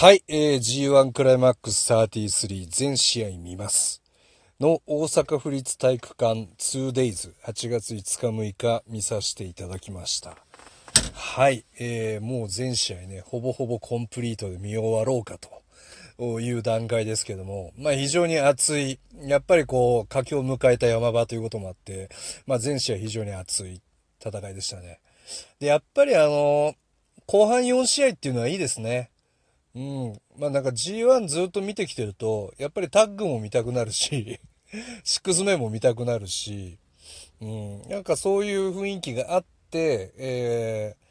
はい、えー、G1 クライマックス33全試合見ます。の大阪府立体育館 2days8 月5日6日見させていただきました。はい、えー、もう全試合ね、ほぼほぼコンプリートで見終わろうかという段階ですけども、まあ非常に熱い、やっぱりこう、佳境を迎えた山場ということもあって、まあ全試合非常に熱い戦いでしたね。で、やっぱりあの、後半4試合っていうのはいいですね。うん。まあなんか G1 ずっと見てきてると、やっぱりタッグも見たくなるし、シックスメンも見たくなるし、うん、なんかそういう雰囲気があって、えー、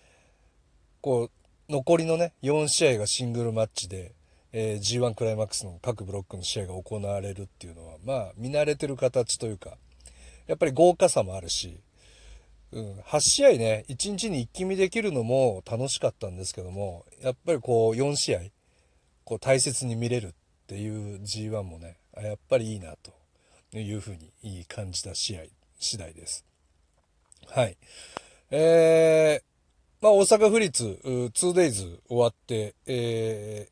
こう、残りのね、4試合がシングルマッチで、えー、G1 クライマックスの各ブロックの試合が行われるっていうのは、まあ、見慣れてる形というか、やっぱり豪華さもあるし、うん、8試合ね、1日に一気見できるのも楽しかったんですけども、やっぱりこう、4試合、こう、大切に見れるっていう G1 もね、やっぱりいいなと。いうふうに感じた試合次第です。はい。えー、まあ、大阪府立 2days 終わって、え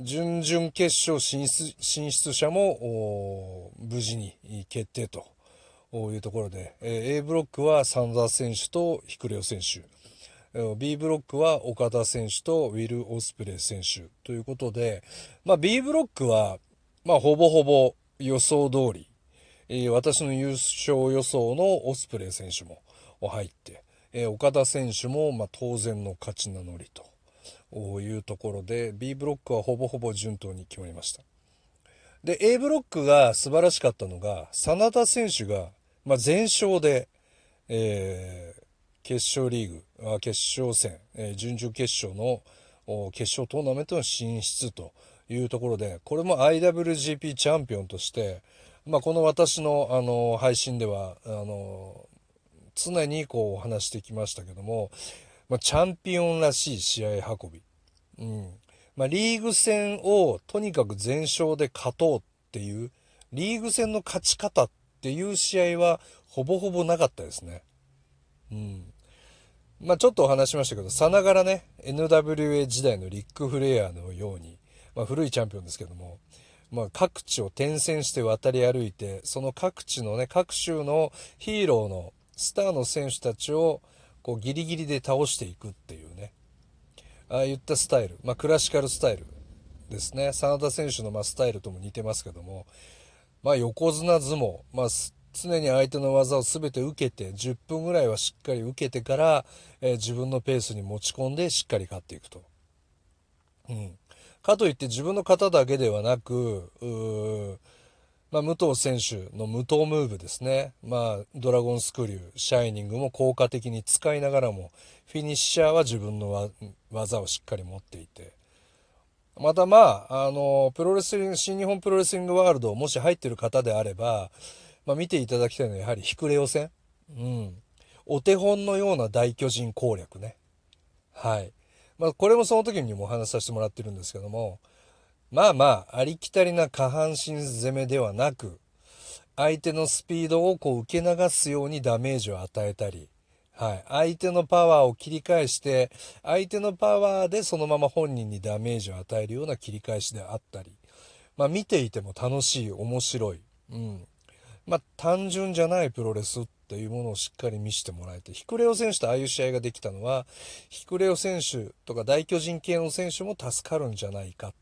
ー、準々決勝進出進出者も無事に決定というところで、えー、A ブロックはサンダー選手とヒクレオ選手。B ブロックは岡田選手とウィル・オスプレイ選手ということで、まあ、B ブロックはまあ、ほぼほぼ予想通り、えー、私の優勝予想のオスプレイ選手も入って、えー、岡田選手も、まあ、当然の勝ち名乗りというところで、B ブロックはほぼほぼ順当に決まりました。で、A ブロックが素晴らしかったのが、真田選手が、まあ、全勝で、えー、決勝リーグ、決勝戦、準々決勝の決勝トーナメントの進出というところで、これも IWGP チャンピオンとして、まあ、この私のあの配信ではあの常にこうお話してきましたけども、まあ、チャンピオンらしい試合運び、うん。まあ、リーグ戦をとにかく全勝で勝とうっていうリーグ戦の勝ち方っていう試合はほぼほぼなかったですね。うん。まあ、ちょっとお話しましたけどさながらね NWA 時代のリック・フレアのようにまあ、古いチャンピオンですけども、まあ、各地を転戦して渡り歩いてその各地のね各州のヒーローのスターの選手たちをこうギリギリで倒していくっていうねああいったスタイル、まあ、クラシカルスタイルですね。真田選手のまスタイルとも似てますけども、まあ、横綱相撲、まあ、常に相手の技を全て受けて10分ぐらいはしっかり受けてから、えー、自分のペースに持ち込んでしっかり勝っていくと。うんかといって自分の型だけではなく、まあ、武藤選手の無藤ムーブですね。まあ、ドラゴンスクリュー、シャイニングも効果的に使いながらも、フィニッシャーは自分の技をしっかり持っていて。またまあ、あの、プロレスリング、新日本プロレスリングワールド、もし入ってる方であれば、まあ、見ていただきたいのはやはりヒクレオ戦。うん。お手本のような大巨人攻略ね。はい。まあ、これもその時にもお話しさせてもらってるんですけども、まあまあ、ありきたりな下半身攻めではなく、相手のスピードをこう受け流すようにダメージを与えたり、はい。相手のパワーを切り返して、相手のパワーでそのまま本人にダメージを与えるような切り返しであったり、まあ見ていても楽しい、面白い。うん。まあ単純じゃないプロレスっというものをしっかり見せてもらえて、ヒクレオ選手とああいう試合ができたのは、ヒクレオ選手とか大巨人系の選手も助かるんじゃないか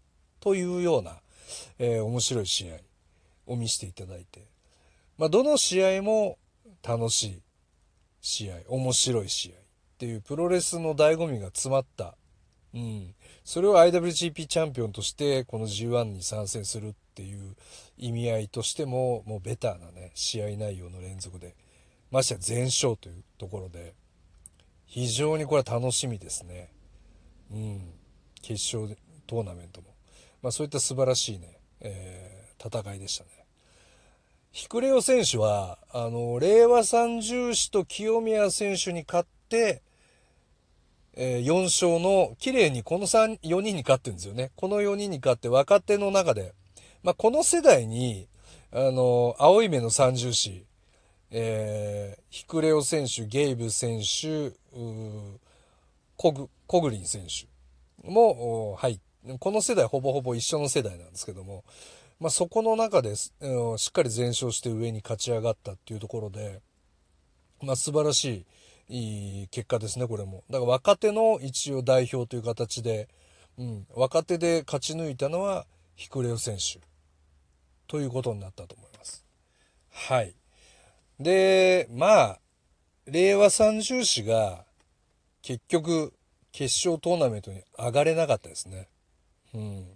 というような、えー、面白い試合を見せていただいて、まあ、どの試合も楽しい試合、面白い試合っていうプロレスの醍醐味が詰まった、うん、それを IWGP チャンピオンとしてこの G1 に参戦するていう意味合いとしてももうベターなね試合内容の連続でましてや全勝というところで、非常にこれは楽しみですね。うん。決勝トーナメントも。まあそういった素晴らしいね、えー、戦いでしたね。ヒクレオ選手は、あの、令和三重士と清宮選手に勝って、えー、4勝の、綺麗にこの3、4人に勝ってるんですよね。この4人に勝って若手の中で、まあ、この世代に、あの、青い目の三重士、えー、ヒクレオ選手、ゲイブ選手、コグコグリン選手、も、はい。この世代ほぼほぼ一緒の世代なんですけども、まあ、そこの中で、しっかり全勝して上に勝ち上がったっていうところで、まあ、素晴らしいいい結果ですね、これも。だから若手の一応代表という形で、うん、若手で勝ち抜いたのはヒクレオ選手ということになったと思います。はい。で、まあ、令和三重士が結局決勝トーナメントに上がれなかったですね。うん。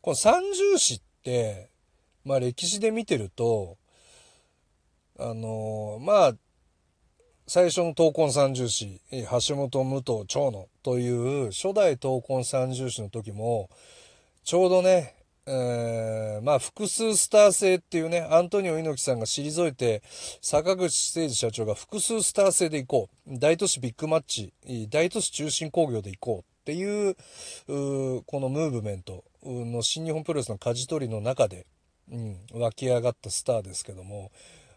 この三重士って、まあ歴史で見てると、あのまあ、最初の闘魂三重士、橋本武藤長野という初代闘魂三重士の時も、ちょうどね、え、まあ複数スター制っていうね、アントニオ猪木さんが退いて、坂口誠二社長が複数スター制で行こう。大都市ビッグマッチ、大都市中心工業で行こうっていう、うこのムーブメントの新日本プロレスの舵取りの中で、うん、湧き上がったスターですけども、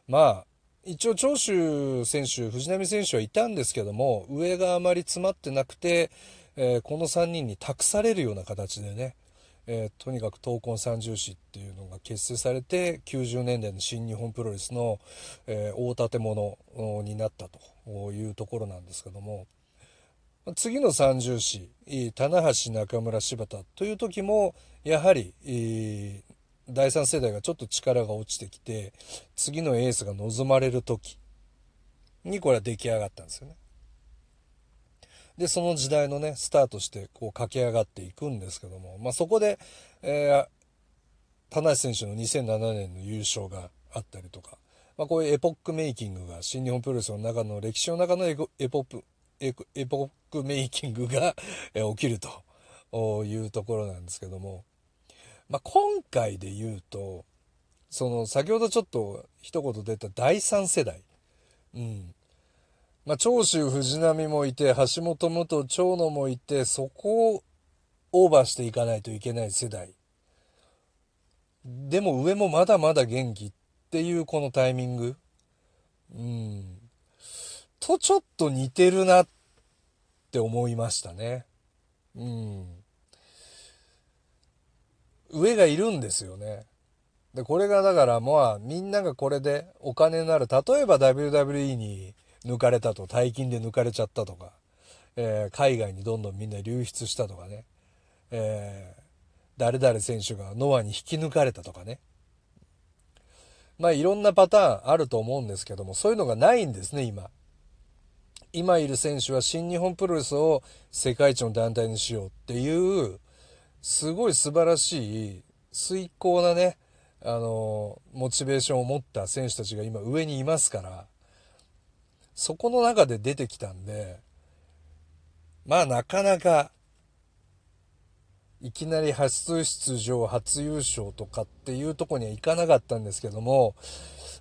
まあ、一応長州選手、藤波選手はいたんですけども、上があまり詰まってなくて、えー、この3人に託されるような形でね、えー、とにかく闘魂三重士っていうのが結成されて90年代の新日本プロレスの、えー、大建物になったというところなんですけども次の三重士棚橋中村柴田という時もやはり、えー、第3世代がちょっと力が落ちてきて次のエースが望まれる時にこれは出来上がったんですよね。で、その時代のね、スタートしてこう駆け上がっていくんですけども、まあ、そこで、えー、田無選手の2007年の優勝があったりとか、まあ、こういうエポックメイキングが新日本プロレスの中の歴史の中のエポップエポックメイキングが起きるというところなんですけども、まあ、今回で言うとその先ほどちょっと一言出た第3世代、うん、まあ、長州藤波もいて、橋本武藤長野もいて、そこをオーバーしていかないといけない世代。でも上もまだまだ元気っていうこのタイミング。うん。とちょっと似てるなって思いましたね。うん。上がいるんですよね。で、これがだからまあみんながこれでお金になる。例えば WWE に抜かれたと、大金で抜かれちゃったとか、えー、海外にどんどんみんな流出したとかね、えー、誰々選手がノアに引き抜かれたとかね。まあいろんなパターンあると思うんですけども、そういうのがないんですね、今。今いる選手は新日本プロレスを世界一の団体にしようっていう、すごい素晴らしい、遂行なね、あの、モチベーションを持った選手たちが今上にいますから、そこの中で出てきたんで、まあなかなか、いきなり初出場、初優勝とかっていうとこにはいかなかったんですけども、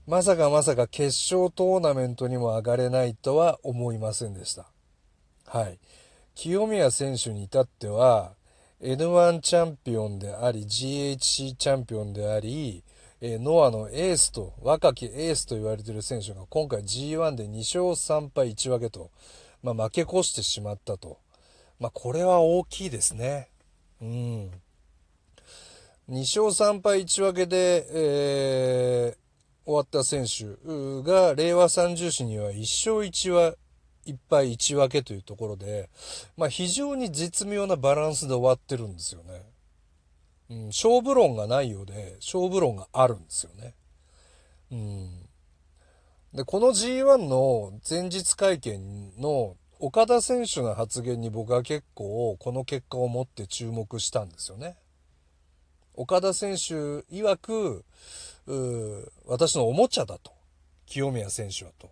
まさかまさか決勝トーナメントにも上がれないとは思いませんでした。はい。清宮選手に至っては、N1 チャンピオンであり、GHC チャンピオンであり、えノアのエースと、若きエースと言われている選手が今回 G1 で2勝3敗1分けと、まあ、負け越してしまったと。まあ、これは大きいですね。うん。2勝3敗1分けで、えー、終わった選手が、令和30士には1勝1は1敗1分けというところで、まあ、非常に絶妙なバランスで終わってるんですよね。うん、勝負論がないようで、勝負論があるんですよね。うん。で、この G1 の前日会見の岡田選手の発言に僕は結構この結果を持って注目したんですよね。岡田選手曰く、私のおもちゃだと。清宮選手はと。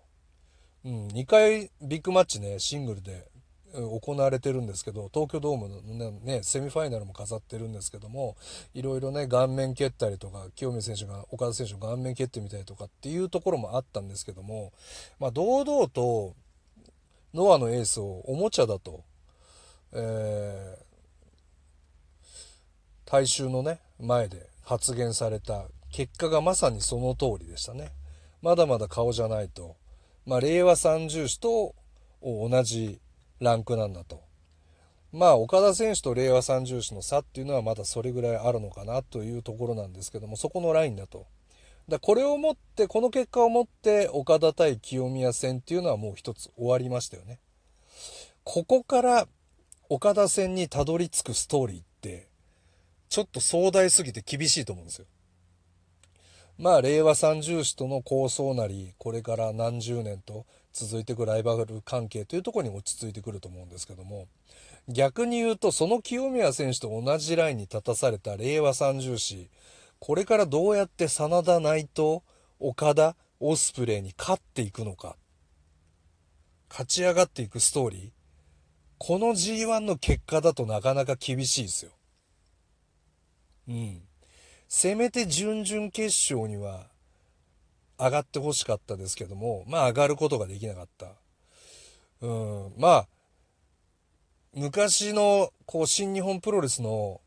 うん、2回ビッグマッチね、シングルで行われてるんですけど、東京ドームのね、セミファイナルも飾ってるんですけども、いろいろね、顔面蹴ったりとか、清水選手が岡田選手の顔面蹴ってみたりとかっていうところもあったんですけども、まあ、堂々と、ノアのエースをおもちゃだと、えー、大衆のね、前で発言された結果がまさにその通りでしたね。まだまだ顔じゃないと。まあ、令和三重士と同じランクなんだと。まあ、岡田選手と令和三重士の差っていうのはまだそれぐらいあるのかなというところなんですけども、そこのラインだと。だこれをもって、この結果をもって、岡田対清宮戦っていうのはもう一つ終わりましたよね。ここから岡田戦にたどり着くストーリーって、ちょっと壮大すぎて厳しいと思うんですよ。まあ、令和三重士との構想なり、これから何十年と続いていくライバル関係というところに落ち着いてくると思うんですけども、逆に言うと、その清宮選手と同じラインに立たされた令和三重士、これからどうやって真田内藤、岡田、オスプレイに勝っていくのか、勝ち上がっていくストーリー、この G1 の結果だとなかなか厳しいですよ。うん。せめて準々決勝には上がってほしかったですけども、まあ上がることができなかった。うん、まあ、昔の、こう、新日本プロレスの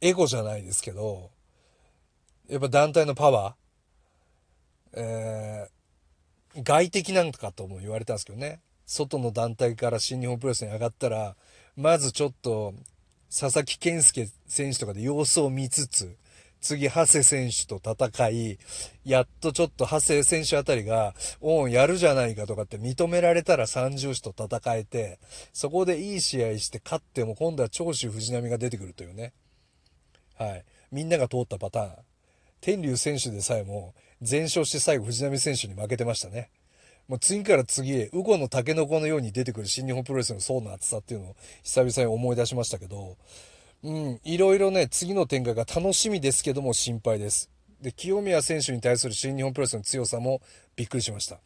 エゴじゃないですけど、やっぱ団体のパワー、えー、外的なんかとも言われたんですけどね。外の団体から新日本プロレスに上がったら、まずちょっと、佐々木健介選手とかで様子を見つつ、次、長谷選手と戦い、やっとちょっと長谷選手あたりが、おん、やるじゃないかとかって認められたら三重士と戦えて、そこでいい試合して勝っても今度は長州藤波が出てくるというね。はい。みんなが通ったパターン。天竜選手でさえも、全勝して最後藤波選手に負けてましたね。もう次から次へ、ウゴのタケノコのように出てくる新日本プロレスの層の厚さっていうのを久々に思い出しましたけど、うん、いろいろね、次の展開が楽しみですけども心配です。で、清宮選手に対する新日本プロレスの強さもびっくりしました。